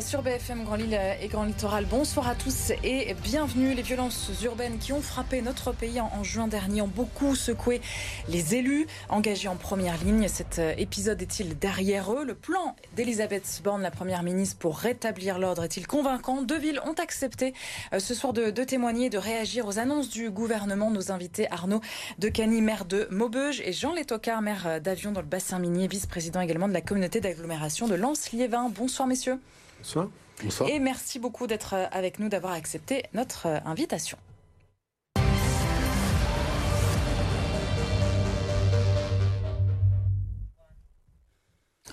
sur BFM Grand Lille et Grand Littoral. Bonsoir à tous et bienvenue. Les violences urbaines qui ont frappé notre pays en, juin dernier ont beaucoup secoué les élus engagés en première ligne. Cet euh, épisode est-il derrière eux? Le plan d'Elisabeth Borne, la première ministre, pour rétablir l'ordre est-il convaincant? Deux villes ont accepté euh, ce soir de, témoigner, de réagir aux annonces du gouvernement. Nos invités Arnaud Decani, maire de Maubeuge, et Jean Létocard, maire d'Avion dans le bassin minier, vice-président également de la communauté d'agglomération de Lens-Liévin. Bonsoir messieurs. Bonsoir. Bonsoir. Et merci beaucoup d'être avec nous, d'avoir accepté notre invitation.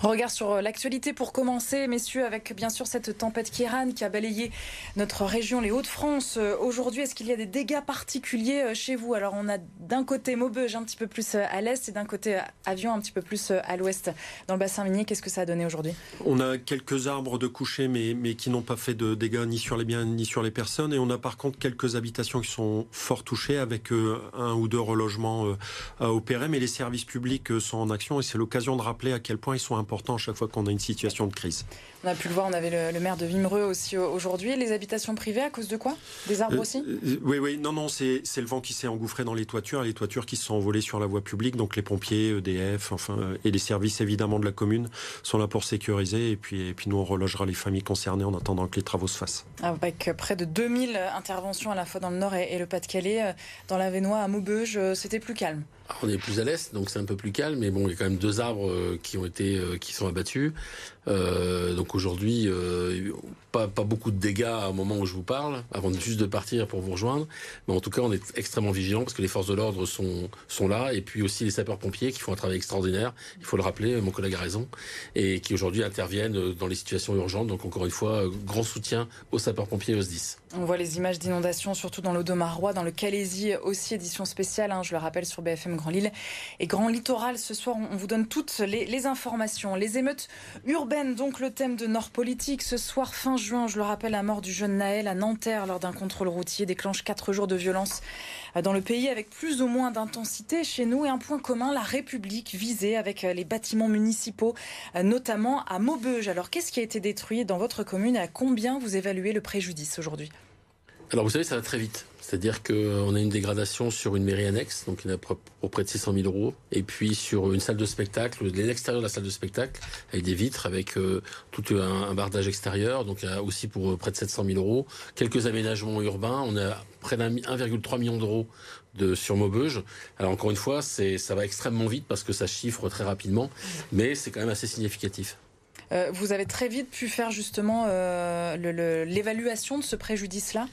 Regard sur euh, l'actualité pour commencer, messieurs, avec bien sûr cette tempête Kiran qui a balayé notre région, les Hauts-de-France. Euh, aujourd'hui, est-ce qu'il y a des dégâts particuliers euh, chez vous? Alors, on a d'un côté Maubeuge un petit peu plus à l'est et d'un côté Avion un petit peu plus à l'ouest. Dans le bassin minier, qu'est-ce que ça a donné aujourd'hui? On a quelques arbres de coucher, mais, mais qui n'ont pas fait de dégâts ni sur les biens ni sur les personnes. Et on a par contre quelques habitations qui sont fort touchées avec un ou deux relogements à opérer. Mais les services publics sont en action et c'est l'occasion de rappeler à quel point ils sont importants important à chaque fois qu'on a une situation de crise. On a pu le voir, on avait le, maire de Vimereux aussi aujourd'hui. Les habitations privées, à cause de quoi? Des arbres euh, aussi? euh, Oui, oui, non, non, c'est le vent qui s'est engouffré dans les toitures, les toitures qui se sont envolées sur la voie publique. Donc les pompiers, EDF, enfin, euh, et les services évidemment de la commune sont là pour sécuriser. Et puis, et puis nous, on relogera les familles concernées en attendant que les travaux se fassent. Avec près de 2000 interventions à la fois dans le Nord et, le Pas-de-Calais, dans la Vénois, à Maubeuge, c'était plus calme. On est plus à l'est, donc c'est un peu plus calme, mais bon, il y a quand même deux arbres qui ont été qui sont abattus. Euh, donc aujourd'hui, euh, pas, pas beaucoup de dégâts au moment où je vous parle, avant juste de partir pour vous rejoindre. Mais en tout cas, on est extrêmement vigilant parce que les forces de l'ordre sont, sont là, et puis aussi les sapeurs-pompiers qui font un travail extraordinaire. Il faut le rappeler, mon collègue a raison, et qui aujourd'hui interviennent dans les situations urgentes. Donc encore une fois, grand soutien aux sapeurs-pompiers et aux SDIS. On voit les images d'inondations, surtout dans l'Audomarois, dans le Calaisie aussi, édition spéciale, hein, je le rappelle, sur BFM Grand Lille et Grand Littoral. Ce soir, on vous donne toutes les, les informations. Les émeutes urbaines donc le thème de Nord Politique. Ce soir, fin juin, je le rappelle, la mort du jeune Naël à Nanterre lors d'un contrôle routier déclenche quatre jours de violence dans le pays avec plus ou moins d'intensité chez nous et un point commun, la République visée avec les bâtiments municipaux, notamment à Maubeuge. Alors qu'est-ce qui a été détruit dans votre commune et à combien vous évaluez le préjudice aujourd'hui? Alors vous savez, ça va très vite. C'est-à-dire qu'on a une dégradation sur une mairie annexe, donc il y en a pour près de 600 000 euros, et puis sur une salle de spectacle, l'extérieur de la salle de spectacle, avec des vitres, avec euh, tout un, bardage extérieur, donc aussi pour euh, près de 700 000 euros. Quelques aménagements urbains, on a près d'un 1,3 million d'euros de sur Maubeuge. Alors encore une fois, ça va extrêmement vite parce que ça chiffre très rapidement, mais c'est quand même assez significatif. Euh, vous avez très vite pu faire justement l'évaluation de ce préjudice-là?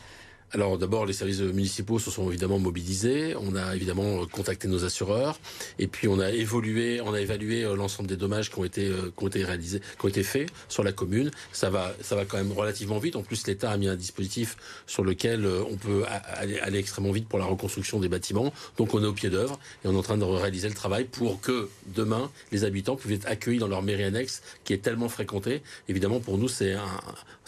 Alors d'abord, les services municipaux se sont évidemment mobilisés. On a évidemment contacté nos assureurs et puis on a évolué, on a évalué euh, l'ensemble des dommages qui ont été euh, qui ont été réalisés, qui ont été faits sur la commune. Ça va, ça va quand même relativement vite. En plus, l'État a mis un dispositif sur lequel euh, on peut aller, aller, extrêmement vite pour la reconstruction des bâtiments. Donc on est au pied d'œuvre et on est en train de réaliser le travail pour que demain les habitants puissent être accueillis dans leur mairie annexe qui est tellement fréquentée. Évidemment, pour nous, c'est un,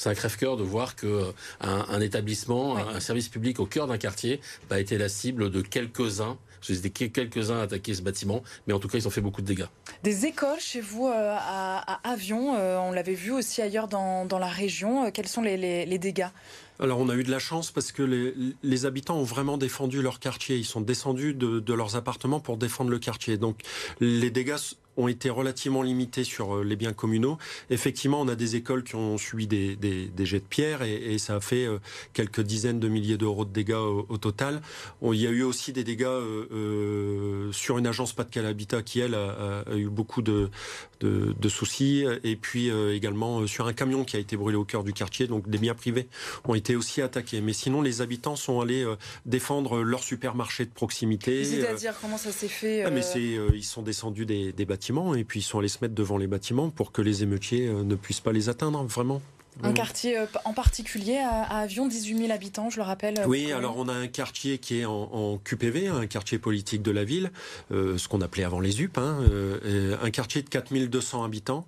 c'est un crève-cœur de voir que un, un établissement, un service public au cœur d'un quartier a été la cible de quelques-uns. J'ai quelques-uns à attaquer ce bâtiment, mais en tout cas, ils ont fait beaucoup de dégâts. Des écoles chez vous euh, à, Avion, euh, on l'avait vu aussi ailleurs dans, la région. Euh, quels sont les, dégâts? Alors on a eu de la chance parce que les, habitants ont vraiment défendu leur quartier. Ils sont descendus de, de, leurs appartements pour défendre le quartier. Donc les dégâts ont été relativement limités sur euh, les biens communaux. Effectivement, on a des écoles qui ont subi des, jets de pierre et, ça a fait euh, quelques dizaines de milliers d'euros de dégâts au, total. il y a eu aussi des dégâts euh, sur une agence Pas-de-Calais Habitat qui, elle, a, eu beaucoup de, de, soucis et puis également sur un camion qui a été brûlé au cœur du quartier. Donc des biens privés ont été aussi attaqués. Mais sinon, les habitants sont allés défendre leur supermarché de proximité. C'est-à-dire comment ça s'est fait ah, mais c'est, Ils sont descendus des, des bâtiments et puis ils sont allés se mettre devant les bâtiments pour que les émeutiers euh, ne puissent pas les atteindre, vraiment. Un quartier euh, en particulier à, Avion, 18 000 habitants, je le rappelle. Euh, oui, alors on a un quartier qui est en, QPV, un quartier politique de la ville, ce qu'on appelait avant les UP, hein, un quartier de 4200 habitants.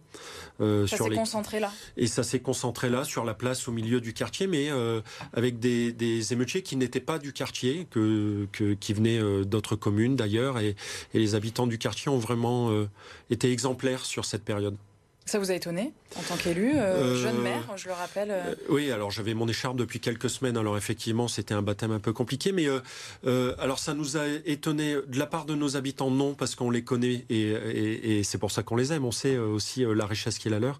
Euh, ça s'est concentré là. Et ça s'est concentré là, sur la place au milieu du quartier, mais euh, avec des, des, émeutiers qui n'étaient pas du quartier, que, que qui venaient euh, d'autres communes d'ailleurs, et, et, les habitants du quartier ont vraiment été exemplaires sur cette période. Ça vous a étonné en tant qu'élu, euh, jeune maire, je le rappelle Oui, alors j'avais mon écharpe depuis quelques semaines, alors effectivement c'était un baptême un peu compliqué, mais alors ça nous a étonné de la part de nos habitants, non, parce qu'on les connaît et, c'est pour ça qu'on les aime, on sait aussi la richesse qui est la leur.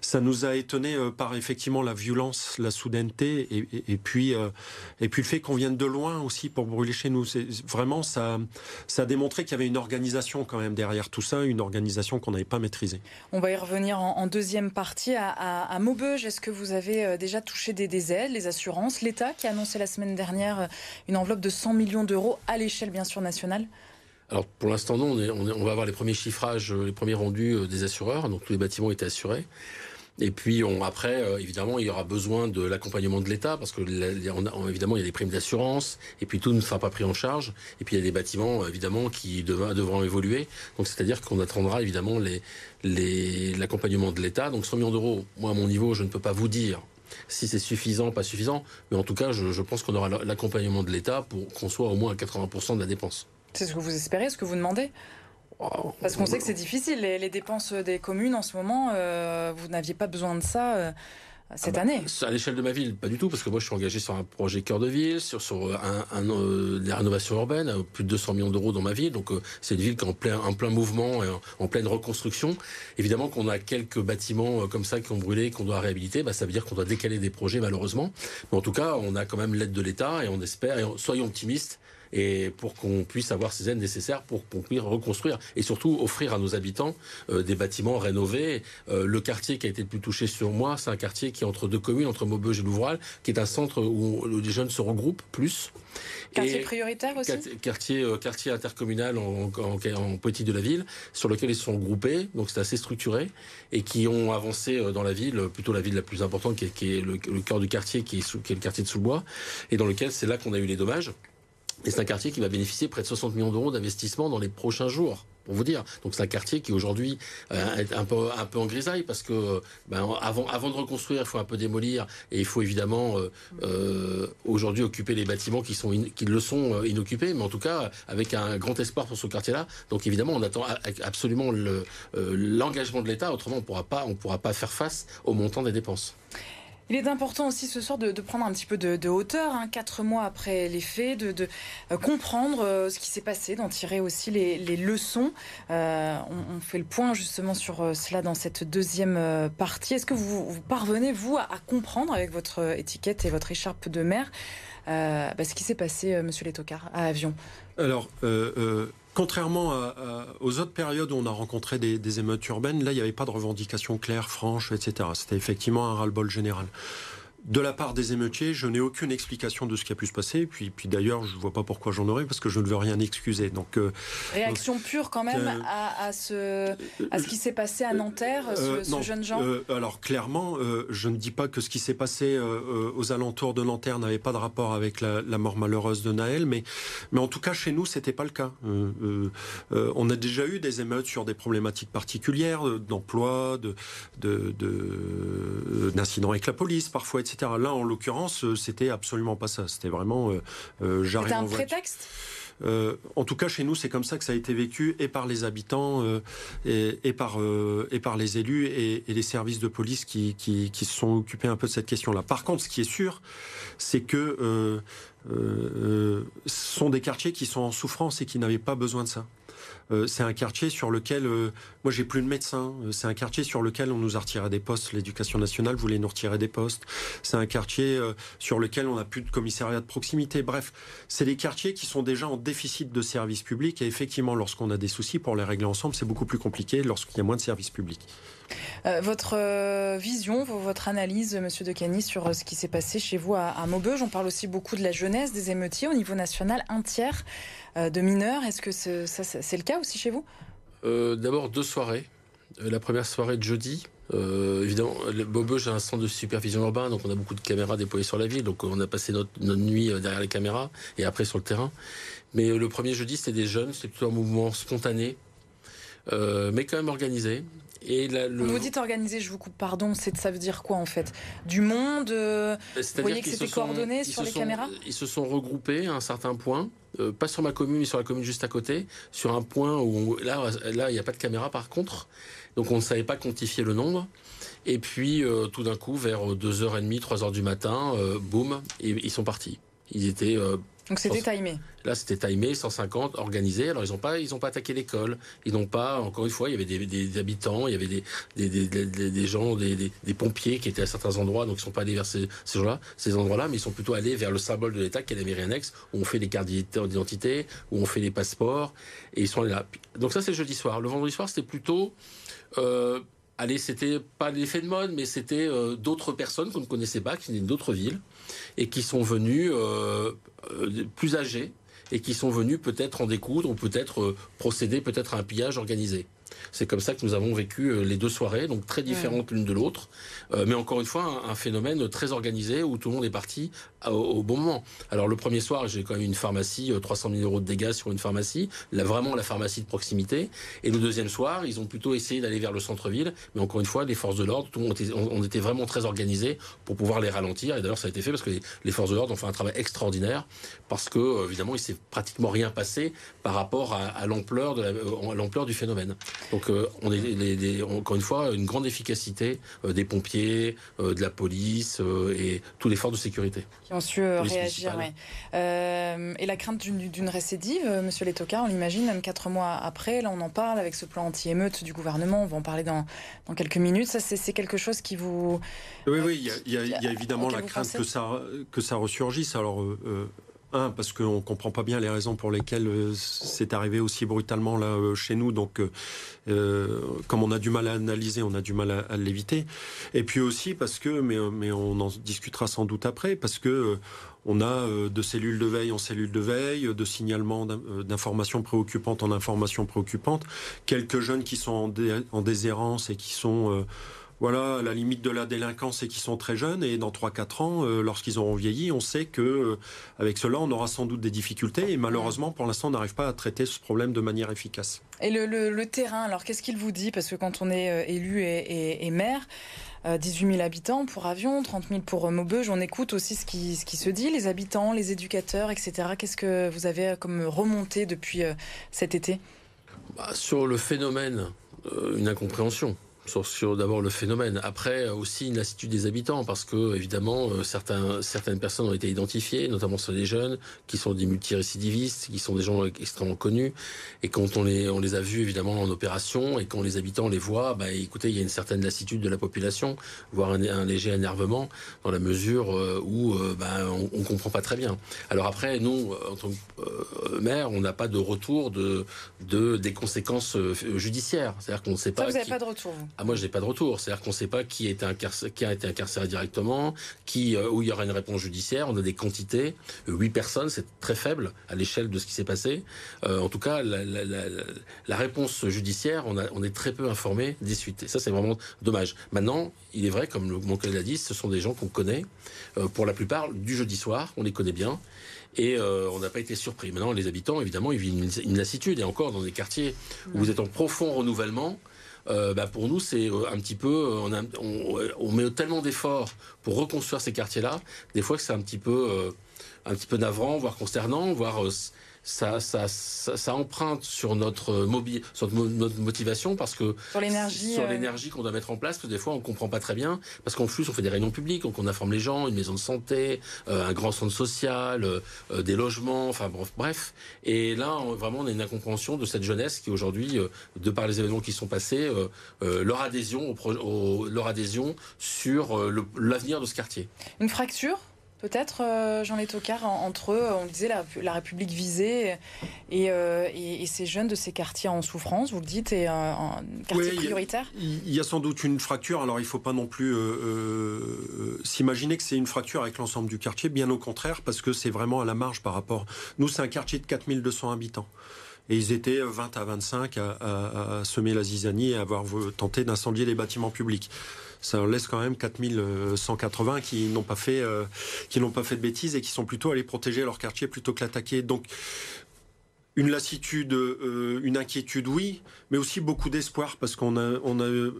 Ça nous a étonné par effectivement la violence, la soudaineté et, puis, et puis le fait qu'on vienne de loin aussi pour brûler chez nous. Vraiment, ça, ça a démontré qu'il y avait une organisation quand même derrière tout ça, une organisation qu'on n'avait pas maîtrisée. On va y revenir en, deuxième partie à, Maubeuge. Est-ce que vous avez euh, déjà touché des, aides, les assurances? L'État qui a annoncé la semaine dernière euh, une enveloppe de 100 millions d'euros à l'échelle bien sûr nationale alors pour l'instant non, on, on, va avoir les premiers chiffrages, euh, les premiers rendus des assureurs, donc tous les bâtiments étaient assurés. Et puis on, après, euh, évidemment, il y aura besoin de l'accompagnement de l'État parce que évidemment il y a des primes d'assurance et puis tout ne sera pas pris en charge. Et puis il y a des bâtiments évidemment qui devront évoluer. Donc c'est-à-dire qu'on attendra évidemment l'accompagnement de l'État. Donc 100 millions d'euros, moi à mon niveau, je ne peux pas vous dire si c'est suffisant, pas suffisant, mais en tout cas, je, je pense qu'on aura l'accompagnement de l'État pour qu'on soit au moins à 80% de la dépense. C'est ce que vous espérez, ce que vous demandez? Parce qu'on sait que c'est difficile, les, dépenses des communes en ce moment, euh, vous n'aviez pas besoin de ça euh, cette ah bah, année À l'échelle de ma ville, pas du tout, parce que moi je suis engagé sur un projet cœur de ville, sur, sur un, un euh, des rénovations urbaines, plus de 200 millions d'euros dans ma ville, donc c'est une ville qui est en plein, en plein mouvement et en, pleine reconstruction. Évidemment qu'on a quelques bâtiments comme ça qui ont brûlé, qu'on doit réhabiliter, bah, ça veut dire qu'on doit décaler des projets malheureusement. Mais en tout cas, on a quand même l'aide de l'État et on espère, et soyons optimistes, et pour qu'on puisse avoir ces aides nécessaires pour reconstruire et surtout offrir à nos habitants euh, des bâtiments rénovés. Euh, le quartier qui a été le plus touché sur moi, c'est un quartier qui est entre deux communes, entre Maubeuge et Louvral, qui est un centre où les jeunes se regroupent plus. Quartier prioritaire aussi Quartier, euh, quartier intercommunal en, en, politique de la ville, sur lequel ils sont groupés, donc c'est assez structuré, et qui ont avancé dans la ville, plutôt la ville la plus importante, qui est, le, cœur du quartier, qui est, qui est le quartier de Sous-Bois, et dans lequel c'est là qu'on a eu les dommages. Et c'est un quartier qui va bénéficier près de 60 millions d'euros d'investissement dans les prochains jours pour vous dire. Donc c'est un quartier qui aujourd'hui euh, est un peu un peu en grisaille parce que ben, avant avant de reconstruire, il faut un peu démolir et il faut évidemment euh, euh aujourd'hui occuper les bâtiments qui sont le sont euh, inoccupés, mais en tout cas avec un grand espoir pour ce quartier-là. Donc évidemment, on attend absolument le l'engagement de l'État. Autrement, on pourra pas on pourra pas faire face au montant des dépenses. Il est important aussi ce soir de, prendre un petit peu de, hauteur, hein, quatre mois après les faits, de, euh, comprendre euh, ce qui s'est passé, d'en tirer aussi les, leçons. Euh, on, fait le point justement sur cela dans cette deuxième partie. Est-ce que vous, parvenez, vous, à, comprendre avec votre étiquette et votre écharpe de mer bah, ce qui s'est passé, monsieur Létocard, à Avion Alors, Contrairement aux autres périodes où on a rencontré des, émeutes urbaines, là, il n'y avait pas de revendication claire, franche, etc. C'était effectivement un ras-le-bol général de la part des émeutiers, je n'ai aucune explication de ce qui a pu se passer. Puis, puis d'ailleurs, je ne vois pas pourquoi j'en aurais, parce que je ne veux rien excuser. Donc, euh, Réaction pure quand même euh, à, ce, à ce qui s'est passé à Nanterre, ce, euh, jeune Jean Alors clairement, je ne dis pas que ce qui s'est passé aux alentours de Nanterre n'avait pas de rapport avec la, mort malheureuse de Naël, mais, mais en tout cas, chez nous, c'était pas le cas. on a déjà eu des émeutes sur des problématiques particulières, d'emploi, d'incidents de, avec la police, parfois, etc. Là, en l'occurrence, euh, c'était absolument pas ça. C'était vraiment euh, euh C'était un prétexte? Euh, en tout cas, chez nous, c'est comme ça que ça a été vécu et par les habitants et, par, et par les élus et, les services de police qui, qui, qui, se sont occupés un peu de cette question-là. Par contre, ce qui est sûr, c'est que ce sont des quartiers qui sont en souffrance et qui n'avaient pas besoin de ça. Euh, c'est un quartier sur lequel, euh, moi j'ai plus de médecins, euh, c'est un quartier sur lequel on nous a retiré des postes, l'éducation nationale voulait nous retirer des postes, c'est un quartier sur lequel on n'a plus de commissariat de proximité, bref, c'est des quartiers qui sont déjà en déficit de services publics. Et effectivement lorsqu'on a des soucis pour les régler ensemble, c'est beaucoup plus compliqué lorsqu'il y a moins de services publics. Votre vision, votre analyse, Monsieur De Cany, sur ce qui s'est passé chez vous à, Maubeuge? On parle aussi beaucoup de la jeunesse, des émeutiers au niveau national. Un tiers euh, de mineurs. Est-ce que c'est le cas aussi chez vous? Euh, D'abord deux soirées. Euh, la première soirée de jeudi, évidemment, Maubeuge a un centre de supervision urbain, donc on a beaucoup de caméras déployées sur la ville, donc on a passé notre, nuit derrière les caméras et après sur le terrain. Mais le premier jeudi, c'était des jeunes, c'était plutôt un mouvement spontané, mais quand même organisé. Et Vous dites organisé, je vous coupe, pardon, ça veut dire quoi en fait? Du monde euh, Vous voyez que c'était coordonné sur les caméras? Ils se sont regroupés à un certain point, euh, pas sur ma commune, mais sur la commune juste à côté, sur un point où là, là, il n'y a pas de caméra par contre, donc on ne savait pas quantifier le nombre. Et puis euh, tout d'un coup, vers 2h30, 3h du matin, boum, ils sont partis. Ils étaient donc c'était timé. Là, c'était timé, 150, organisé. Alors, ils n'ont pas, ils ont pas attaqué l'école. Ils n'ont pas, encore une fois, il y avait des, habitants, il y avait des, gens, des, pompiers qui étaient à certains endroits, donc ils ne sont pas allés vers ces, gens-là, ces endroits-là, mais ils sont plutôt allés vers le symbole de l'État, qui est la mairie annexe, où on fait les cartes d'identité, où on fait les passeports, et ils sont allés là. Donc ça, c'est jeudi soir. Le vendredi soir, c'était plutôt, euh, allez, c'était pas l'effet de mode, mais c'était euh, d'autres personnes qu'on ne connaissait pas, qui venaient d'autres villes, et qui sont venues euh, euh, plus âgés et qui sont venus peut-être en découdre ou peut-être euh, procéder peut-être à un pillage organisé. C'est comme ça que nous avons vécu euh, les deux soirées, donc très différentes l'une de l'autre, euh, mais encore une fois un, phénomène très organisé où tout le monde est parti au, bon moment. Alors le premier soir, j'ai quand même une pharmacie, 300 000 euros de dégâts sur une pharmacie, là vraiment la pharmacie de proximité. Et le deuxième soir, ils ont plutôt essayé d'aller vers le centre-ville, mais encore une fois, les forces de l'ordre, on était, on était vraiment très organisés pour pouvoir les ralentir. Et d'ailleurs, ça a été fait parce que les, forces de l'ordre ont fait un travail extraordinaire, parce que évidemment, il s'est pratiquement rien passé par rapport à, à l'ampleur du phénomène. Donc euh, on est encore une fois une grande efficacité euh, des pompiers, euh, de la police et tous les forces de sécurité. Qui ont su réagir. et la crainte d'une récidive, Monsieur Letoka, on l'imagine même quatre mois après. Là, on en parle avec ce plan anti-émeute du gouvernement. On va en parler dans, dans quelques minutes. Ça, c'est quelque chose qui vous. Oui, oui. Il y a, évidemment la crainte que ça que ça ressurgisse. Alors. Un, parce qu'on ne comprend pas bien les raisons pour lesquelles euh, c'est arrivé aussi brutalement là euh, chez nous. Donc, euh, comme on a du mal à analyser, on a du mal à, l'éviter. Et puis aussi parce que, mais, mais on en discutera sans doute après, parce que on a de cellules de veille en cellules de veille, de signalements d'informations préoccupantes en informations préoccupantes, quelques jeunes qui sont en, en déshérence et qui sont voilà la limite de la délinquance et qui sont très jeunes et dans 3-4 ans, euh, lorsqu'ils auront vieilli, on sait que euh, avec cela, on aura sans doute des difficultés et malheureusement, pour l'instant, on n'arrive pas à traiter ce problème de manière efficace. Et le, terrain, alors qu'est-ce qu'il vous dit? Parce que quand on est euh, élu et, maire, 18 000 habitants pour Avion, 30 000 pour Maubeuge. On écoute aussi ce qui, ce qui se dit, les habitants, les éducateurs, etc. Qu'est-ce que vous avez comme remonté depuis cet été? Bah, Sur le phénomène, une incompréhension sur, d'abord le phénomène. Après aussi une lassitude des habitants parce que évidemment euh, certains, certaines personnes ont été identifiées, notamment sur les jeunes qui sont des multirécidivistes, qui sont des gens extrêmement connus. Et quand on les, on les a vus évidemment en opération et quand les habitants les voient, bah, écoutez, il y a une certaine lassitude de la population, voire un, léger énervement dans la mesure euh, où euh, bah, on, on comprend pas très bien. Alors après, nous, en tant que maire, on n'a pas de retour de, de des conséquences judiciaires. C'est-à-dire qu'on ne sait pas. Ça, vous n'avez pas de retour. Ah, moi, je n'ai pas de retour. C'est-à-dire qu'on ne sait pas qui, est qui a été incarcéré directement, qui, euh, où il y aura une réponse judiciaire. On a des quantités. Huit personnes, c'est très faible à l'échelle de ce qui s'est passé. Euh, en tout cas, la, réponse judiciaire, on, a, est très peu informé des suites. Et ça, c'est vraiment dommage. Maintenant, il est vrai, comme mon collègue l'a dit, ce sont des gens qu'on connaît. Euh, pour la plupart, du jeudi soir, on les connaît bien et on n'a pas été surpris. Maintenant, les habitants, évidemment, ils vivent une, une, lassitude, et encore dans des quartiers où vous êtes en profond renouvellement, euh, bah pour nous, c'est euh, un petit peu, euh, on, met tellement d'efforts pour reconstruire ces quartiers-là, des fois que c'est un petit peu, un petit peu navrant, voire consternant, voire ça, ça, ça, emprunte sur notre, mobi sur notre motivation parce que sur l'énergie sur euh, l'énergie qu'on doit mettre en place parce que des fois on comprend pas très bien parce qu'en plus on fait des réunions publiques donc on informe les gens une maison de santé euh, un grand centre social euh, des logements enfin bref et là vraiment on a une incompréhension de cette jeunesse qui aujourd'hui de par les événements qui sont passés leur adhésion au, leur adhésion sur l'avenir de ce quartier. Une fracture? Peut-être, euh, Jean Létocard, entre, on disait, la, République visée euh, et, ces jeunes de ces quartiers en souffrance, vous le dites, et un quartier prioritaire Il y, a sans doute une fracture, alors il ne faut pas non plus euh, s'imaginer que c'est une fracture avec l'ensemble du quartier, bien au contraire, parce que c'est vraiment à la marge par rapport... Nous, c'est un quartier de 4200 habitants. Et ils étaient 20 à 25 à, à semer la zizanie et à avoir tenté d'incendier les bâtiments publics ça en laisse quand même 4180 qui n'ont pas fait euh, qui n'ont pas fait de bêtises et qui sont plutôt allés protéger leur quartier plutôt que l'attaquer. Donc une lassitude, une inquiétude, oui, mais aussi beaucoup d'espoir parce qu'on a, a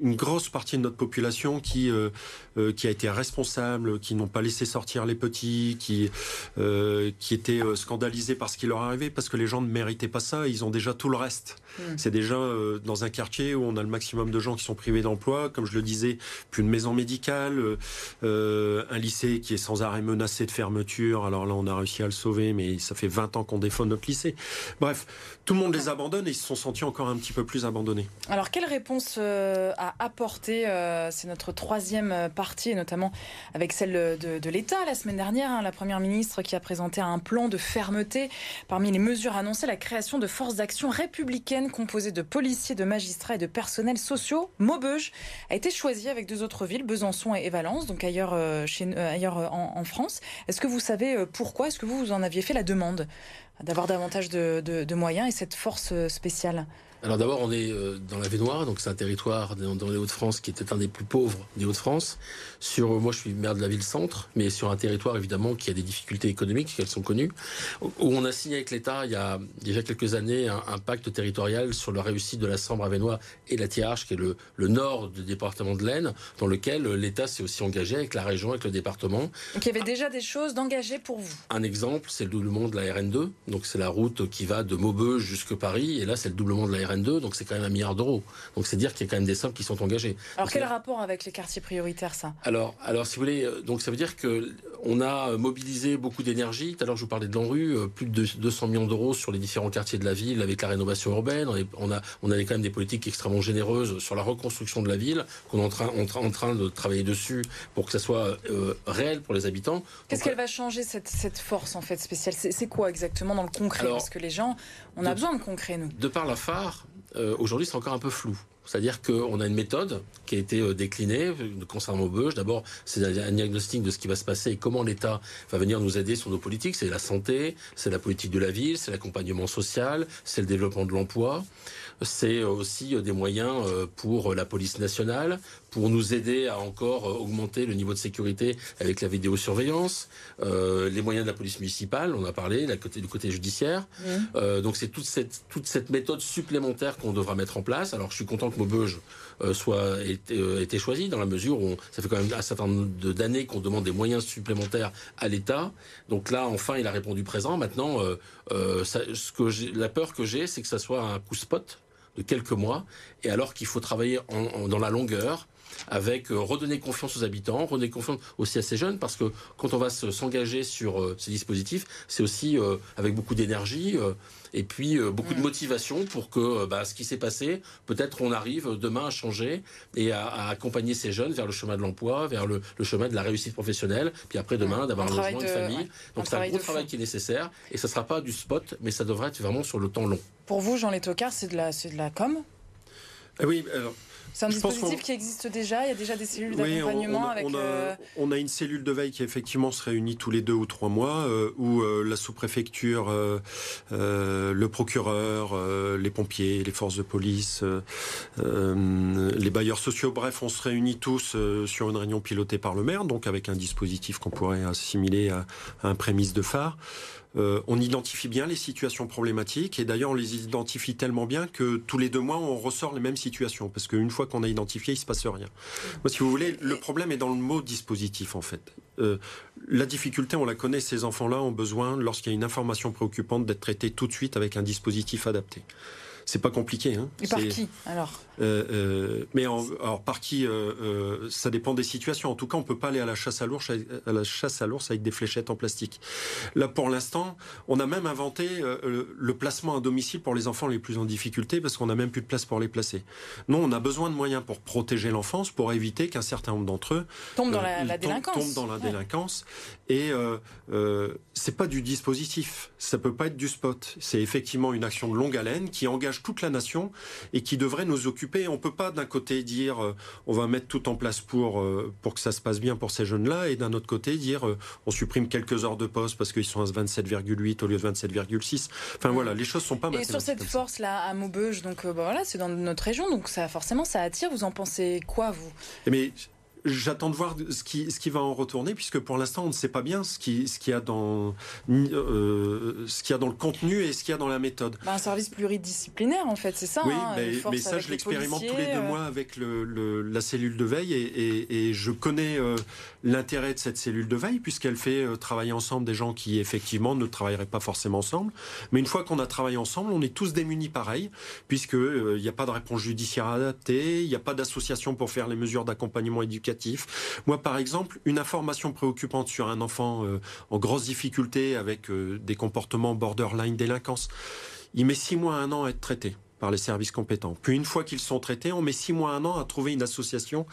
une grosse partie de notre population qui euh, euh, qui a été responsable, qui n'ont pas laissé sortir les petits, qui euh, qui étaient scandalisés par ce qui leur arrivait parce que les gens ne méritaient pas ça. Ils ont déjà tout le reste. Hmm. C'est déjà dans un quartier où on a le maximum de gens qui sont privés d'emploi, comme je le disais, plus une maison médicale, un lycée qui est sans arrêt menacé de fermeture. Alors là, on a réussi à le sauver, mais ça fait 20 ans qu'on défend notre lycée. Bref, tout le monde les abandonne et ils se sont sentis encore un petit peu plus abandonnés. Alors, quelle réponse à apporter. Euh, c'est notre troisième partie, et notamment avec celle de, l'État la semaine dernière. Hein, la Première ministre qui a présenté un plan de fermeté. Parmi les mesures annoncées, la création de forces d'action républicaines composées de policiers, de magistrats et de personnels sociaux. Maubeuge a été choisi avec deux autres villes, Besançon et Valence, donc ailleurs, euh, euh, en, France. Est-ce que vous savez pourquoi? Est-ce que vous, vous en aviez fait la demande d'avoir davantage de moyens et cette force spéciale? Alors d'abord, on est euh, dans la Vénoire, donc c'est un territoire dans les Hauts-de-France qui était un des plus pauvres des Hauts-de-France. Sur, moi, je suis maire de la ville-centre, mais sur un territoire évidemment qui a des difficultés économiques, qu'elles sont connues, où on a signé avec l'État il y a déjà quelques années un, pacte territorial sur la réussite de la Sambre à Vénois et la Thiarche, qui est le, nord du département de l'Aisne, dans lequel l'État s'est aussi engagé avec la région, avec le département. Donc il y avait déjà des choses d'engagées pour vous. Un exemple, c'est le doublement de la RN2, donc c'est la route qui va de Maubeuge jusqu'à Paris, et là c'est le doublement de la RN2, donc c'est quand même un milliard d'euros. Donc c'est dire qu'il y a quand même des sommes qui sont engagées. Alors quel rapport avec les quartiers prioritaires ça? Alors, alors si vous voulez, euh, donc ça veut dire que on a mobilisé beaucoup d'énergie. Tout à l'heure je vous parlais de l'ANRU, euh, plus de 200 millions d'euros sur les différents quartiers de la ville avec la rénovation urbaine. On, a on a quand même des politiques extrêmement généreuses sur la reconstruction de la ville qu'on est en train, en, train de travailler dessus pour que ça soit euh, réel pour les habitants. Qu'est-ce qu'elle va changer cette, cette force en fait spéciale? C'est quoi exactement dans le concret? Parce que les gens, on a besoin de concret nous. De par la phare, euh, aujourd'hui c'est encore un peu flou. C'est-à-dire qu'on a une méthode qui a été euh, déclinée concernant Maubeuge. D'abord, c'est un diagnostic de ce qui va se passer et comment l'État va venir nous aider sur nos politiques. C'est la santé, c'est la politique de la ville, c'est l'accompagnement social, c'est le développement de l'emploi c'est aussi des moyens euh, pour la police nationale, pour nous aider à encore euh, augmenter le niveau de sécurité avec la vidéosurveillance, euh, les moyens de la police municipale, on a parlé, la côté, du côté judiciaire. donc c'est toute cette, toute cette méthode supplémentaire qu'on devra mettre en place. Alors je suis content que Maubeuge soit été, été, choisi dans la mesure où ça fait quand même un certain nombre d'années qu'on demande des moyens supplémentaires à l'État. Donc là, enfin, il a répondu présent. Maintenant, ce que la peur que j'ai, c'est que ça soit un coup spot de quelques mois, et alors qu'il faut travailler dans la longueur, avec euh, redonner confiance aux habitants, redonner confiance aussi à ces jeunes, parce que quand on va s'engager sur euh, ces dispositifs, c'est aussi euh, avec beaucoup d'énergie et puis beaucoup de mm. motivation pour que bah, ce qui s'est passé, peut-être on arrive demain à changer et à, accompagner ces jeunes vers le chemin de l'emploi, vers le, chemin de la réussite professionnelle, puis après demain mm. d'avoir un, logement, une famille. Donc c'est un gros travail qui est nécessaire et ça ne sera pas du spot, mais ça devrait être vraiment sur le temps long. Pour vous, Jean Létocard, c'est de la, de la com? Oui, c'est un dispositif qui existe déjà. Il y a déjà des cellules d'accompagnement avec. Euh, on a, une cellule de veille qui effectivement se réunit tous les deux ou trois mois, euh, où euh, la sous-préfecture, le procureur, les pompiers, les forces de police, les bailleurs sociaux, bref, on se réunit tous sur une réunion pilotée par le maire, donc avec un dispositif qu'on pourrait assimiler à, à un prémisse de phare. Euh, on identifie bien les situations problématiques et d'ailleurs on les identifie tellement bien que tous les deux mois on ressort les mêmes situations parce qu'une fois qu'on a identifié il se passe rien. Moi, si vous voulez, le problème est dans le mot dispositif en fait. Euh, la difficulté, on la connaît, ces enfants-là ont besoin, lorsqu'il y a une information préoccupante, d'être traités tout de suite avec un dispositif adapté c'est pas compliqué. Hein. Et par qui alors euh, euh, Mais alors par qui euh, Ça dépend des situations. En tout cas, on peut pas aller à la chasse à l'ours à la chasse à l'ours avec des fléchettes en plastique. Là, pour l'instant, on a même inventé le placement à domicile pour les enfants les plus en difficulté parce qu'on a même plus de place pour les placer. Non, on a besoin de moyens pour protéger l'enfance, pour éviter qu'un certain nombre d'entre eux tombent dans la, délinquance. Tombent dans la délinquance. Et c'est pas du dispositif, ça peut pas être du spot. C'est effectivement une action de longue haleine qui engage toute la nation et qui devrait nous occuper. On peut pas d'un côté dire euh, on va mettre tout en place pour euh, pour que ça se passe bien pour ces jeunes-là et d'un autre côté dire euh, on supprime quelques heures de poste parce qu'ils sont à 27,8 au lieu de 27,6. Enfin voilà, les choses sont pas. Et sur cette force là à Maubeuge, donc bah, voilà, c'est dans notre région, donc ça forcément ça attire. Vous en pensez quoi vous? Mais j'attends de voir ce qui, ce qui va en retourner, puisque pour l'instant, on ne sait pas bien ce qui, ce qui a dans, euh, ce qu'il y a dans le contenu et ce qu'il y a dans la méthode. Bah, un service pluridisciplinaire, en fait, c'est ça. Oui, hein, mais, ça, je l'expérimente tous les deux euh, mois avec le, le- la cellule de veille et, et- et je connais euh, l'intérêt de cette cellule de veille puisqu'elle fait euh, travailler ensemble des gens qui effectivement ne travailleraient pas forcément ensemble. Mais une fois qu'on a travaillé ensemble, on est tous démunis pareil puisque euh, il n'y a pas de réponse judiciaire adaptée, il n'y a pas d'association pour faire les mesures d'accompagnement éducatif. Moi, par exemple, une information préoccupante sur un enfant euh, en grosse difficulté avec euh, des comportements borderline délinquance, il met six mois à un an à être traité par les services compétents. Puis une fois qu'ils sont traités, on met six mois un an à trouver une association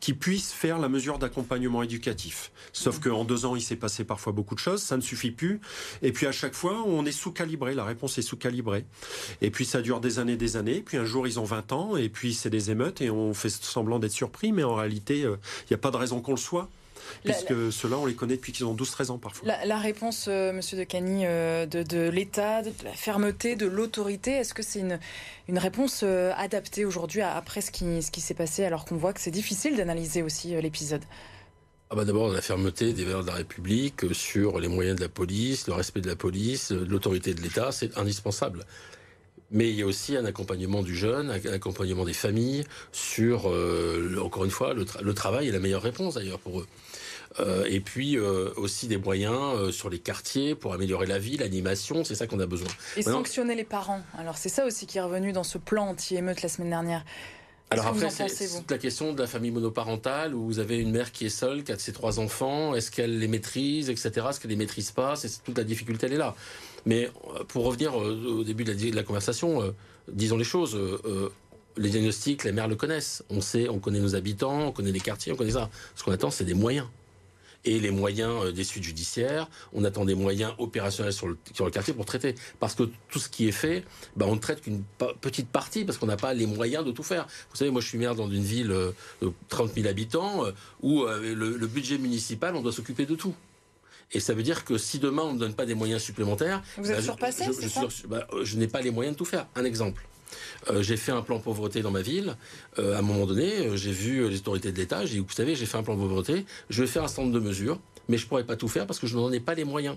qui puisse faire la mesure d'accompagnement éducatif. Sauf qu'en deux ans, il s'est passé parfois beaucoup de choses, ça ne suffit plus. Et puis à chaque fois, on est sous-calibré, la réponse est sous-calibrée. Et puis ça dure des années, des années. Puis un jour, ils ont 20 ans, et puis c'est des émeutes, et on fait semblant d'être surpris, mais en réalité, euh, il n'y a pas de raison qu'on le soit. La- Puisque ceux-là, on les connaît depuis qu'ils ont 12-13 ans parfois. La, la réponse, euh, Monsieur de Cagny, euh, de, de l'État, de la fermeté, de l'autorité, est-ce que c'est une, une réponse euh, adaptée aujourd'hui après ce qui, ce qui s'est passé, alors qu'on voit que c'est difficile d'analyser aussi euh, l'épisode? Ah bah D'abord, la fermeté des valeurs de la République euh, sur les moyens de la police, le respect de la police, euh, l'autorité de l'État, c'est indispensable. Mais il y a aussi un accompagnement du jeune, un accompagnement des familles sur, euh, encore une fois, le, tra- le travail est la meilleure réponse d'ailleurs pour eux. Euh, et puis euh, aussi des moyens euh, sur les quartiers pour améliorer la vie, l'animation, c'est ça qu'on a besoin. Et Maintenant- sanctionner les parents. Alors c'est ça aussi qui est revenu dans ce plan anti-émeute la semaine dernière. Alors après, c'est c'est la question de la famille monoparentale où vous avez une mère qui est seule, qui a de ses trois enfants. Est-ce qu'elle les maîtrise, etc. Est-ce qu'elle les maîtrise pas C'est toute la difficulté, elle est là. Mais pour revenir au début de la, de la conversation, euh, disons les choses. euh, les diagnostics, les maires le connaissent. On sait, on connaît nos habitants, on connaît les quartiers, on connaît ça. Ce qu'on attend, c'est des moyens. Et les moyens euh, des suites judiciaires, on attend des moyens opérationnels sur le, sur le quartier pour traiter. Parce que tout ce qui est fait, bah, on ne traite qu'une petite partie parce qu'on n'a pas les moyens de tout faire. Vous savez, moi je suis maire dans une ville euh, de 30 000 habitants euh, où le, le budget municipal, on doit s'occuper de tout. Et ça veut dire que si demain on ne donne pas des moyens supplémentaires, Vous êtes bah, surpassé, je, je bah, je n'ai pas les moyens de tout faire. Un exemple. Euh, j'ai fait un plan pauvreté dans ma ville. Euh, à un moment donné, euh, j'ai vu les autorités de l'État. J'ai dit, vous savez, j'ai fait un plan pauvreté. Je vais faire un nombre de mesures, mais je pourrais pas tout faire parce que je n'en ai pas les moyens.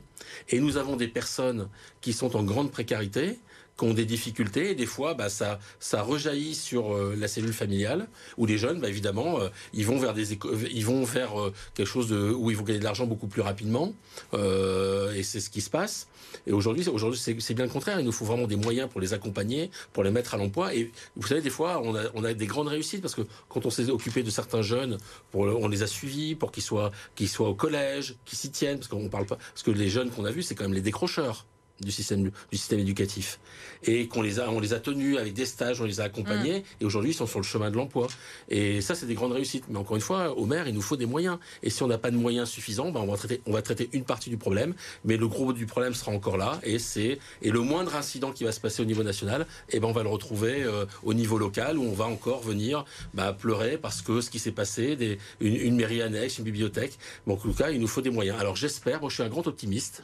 Et nous avons des personnes qui sont en grande précarité, qui ont des difficultés. Et des fois, bah, ça, ça rejaillit sur euh, la cellule familiale où les jeunes, bah, évidemment, euh, ils vont vers des, éco- ils vont vers euh, quelque chose de, où ils vont gagner de l'argent beaucoup plus rapidement. Euh, et c'est ce qui se passe. Et aujourd'hui, aujourd'hui, c'est bien le contraire. Il nous faut vraiment des moyens pour les accompagner, pour les mettre à l'emploi. Et vous savez, des fois, on a, on a des grandes réussites parce que quand on s'est occupé de certains jeunes, pour, on les a suivis pour qu'ils soient, qu'ils soient au collège, qu'ils s'y tiennent, parce qu'on parle pas, parce que les jeunes qu'on a vus, c'est quand même les décrocheurs du système du système éducatif. Et qu'on les a on les a tenus avec des stages on les a accompagnés et aujourd'hui ils sont sur le chemin de l'emploi. Et ça c'est des grandes réussites. Mais encore une fois au maire il nous faut des moyens. Et si on n'a pas de moyens suffisants ben on va traiter on va traiter une partie du problème. Mais le gros du problème sera encore là. Et c'est et le moindre incident qui va se passer au niveau national et ben on va le retrouver euh, au niveau local où on va encore venir bah, pleurer parce que ce qui s'est passé des, une, une mairie annexe une bibliothèque. Mais en tout cas il nous faut des moyens. Alors j'espère moi je suis un grand optimiste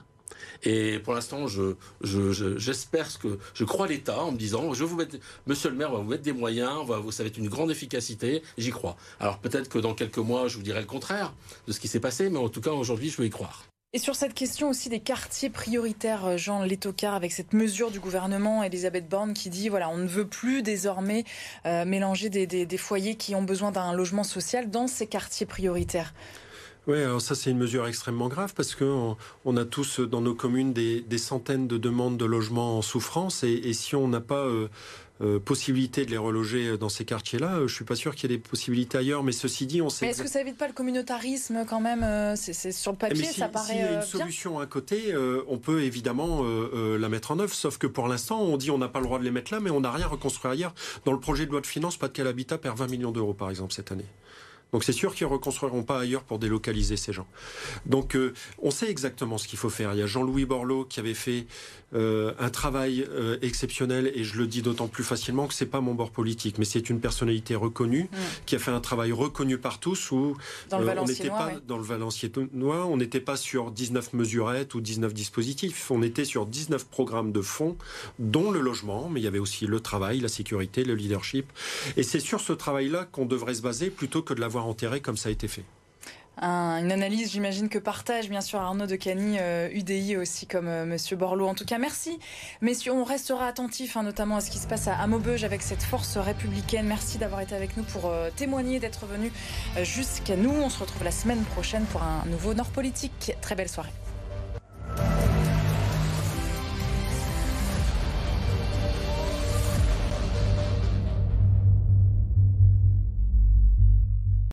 et pour l'instant, je, je, je- j'espère ce que je crois l'État en me disant, je vous Monsieur le Maire, va vous mettre des moyens, on va, ça va être une grande efficacité. J'y crois. Alors peut-être que dans quelques mois, je vous dirai le contraire de ce qui s'est passé, mais en tout cas aujourd'hui, je veux y croire. Et sur cette question aussi des quartiers prioritaires, euh, Jean Létocard, avec cette mesure du gouvernement, Elisabeth Borne qui dit voilà, on ne veut plus désormais euh, mélanger des foyers qui ont besoin d'un logement social dans ces quartiers prioritaires. Oui, alors ça c'est une mesure extrêmement grave parce que on, on a tous euh, dans nos communes des, des centaines de demandes de logements en souffrance et, et si on n'a pas euh, euh, possibilité de les reloger dans ces quartiers-là, euh, je suis pas sûr qu'il y ait des possibilités ailleurs. Mais ceci dit, on sait. Mais est-ce que ça évite pas le communautarisme quand même euh, c'est, sur le Eh, papier, mais si- ça s'il paraît y a euh, une bien. solution à côté, euh, on peut évidemment euh, euh, la mettre en œuvre. Sauf que pour l'instant, on dit on n'a pas le droit de les mettre là, mais on n'a rien reconstruit ailleurs. Dans le projet de loi de finances, pas de quel habitat perd 20 millions d'euros par exemple cette année. Donc c'est sûr qu'ils ne reconstruiront pas ailleurs pour délocaliser ces gens. Donc euh, on sait exactement ce qu'il faut faire. Il y a Jean-Louis Borloo qui avait fait euh, un travail euh, exceptionnel et je le dis d'autant plus facilement que c'est pas mon bord politique, mais c'est une personnalité reconnue Mm. qui a fait un travail reconnu par tous où Dans le on n'était pas ouais. dans le Valenciennois, on n'était pas sur 19 mesurettes ou 19 dispositifs, on était sur 19 programmes de fonds, dont le logement, mais il y avait aussi le travail, la sécurité, le leadership. Et c'est sur ce travail-là qu'on devrait se baser plutôt que de l'avoir enterrer comme ça a été fait une analyse, j'imagine, que partage bien sûr Arnaud de Cani, UDI euh, aussi, comme. Euh, Monsieur Borloo. En tout cas, merci. Messieurs, on restera attentifs, hein, notamment à ce qui se passe à, Maubeuge avec cette force républicaine. Merci d'avoir été avec nous pour euh, témoigner, d'être venu jusqu'à nous. On se retrouve la semaine prochaine pour un nouveau Nord Politique. Très belle soirée.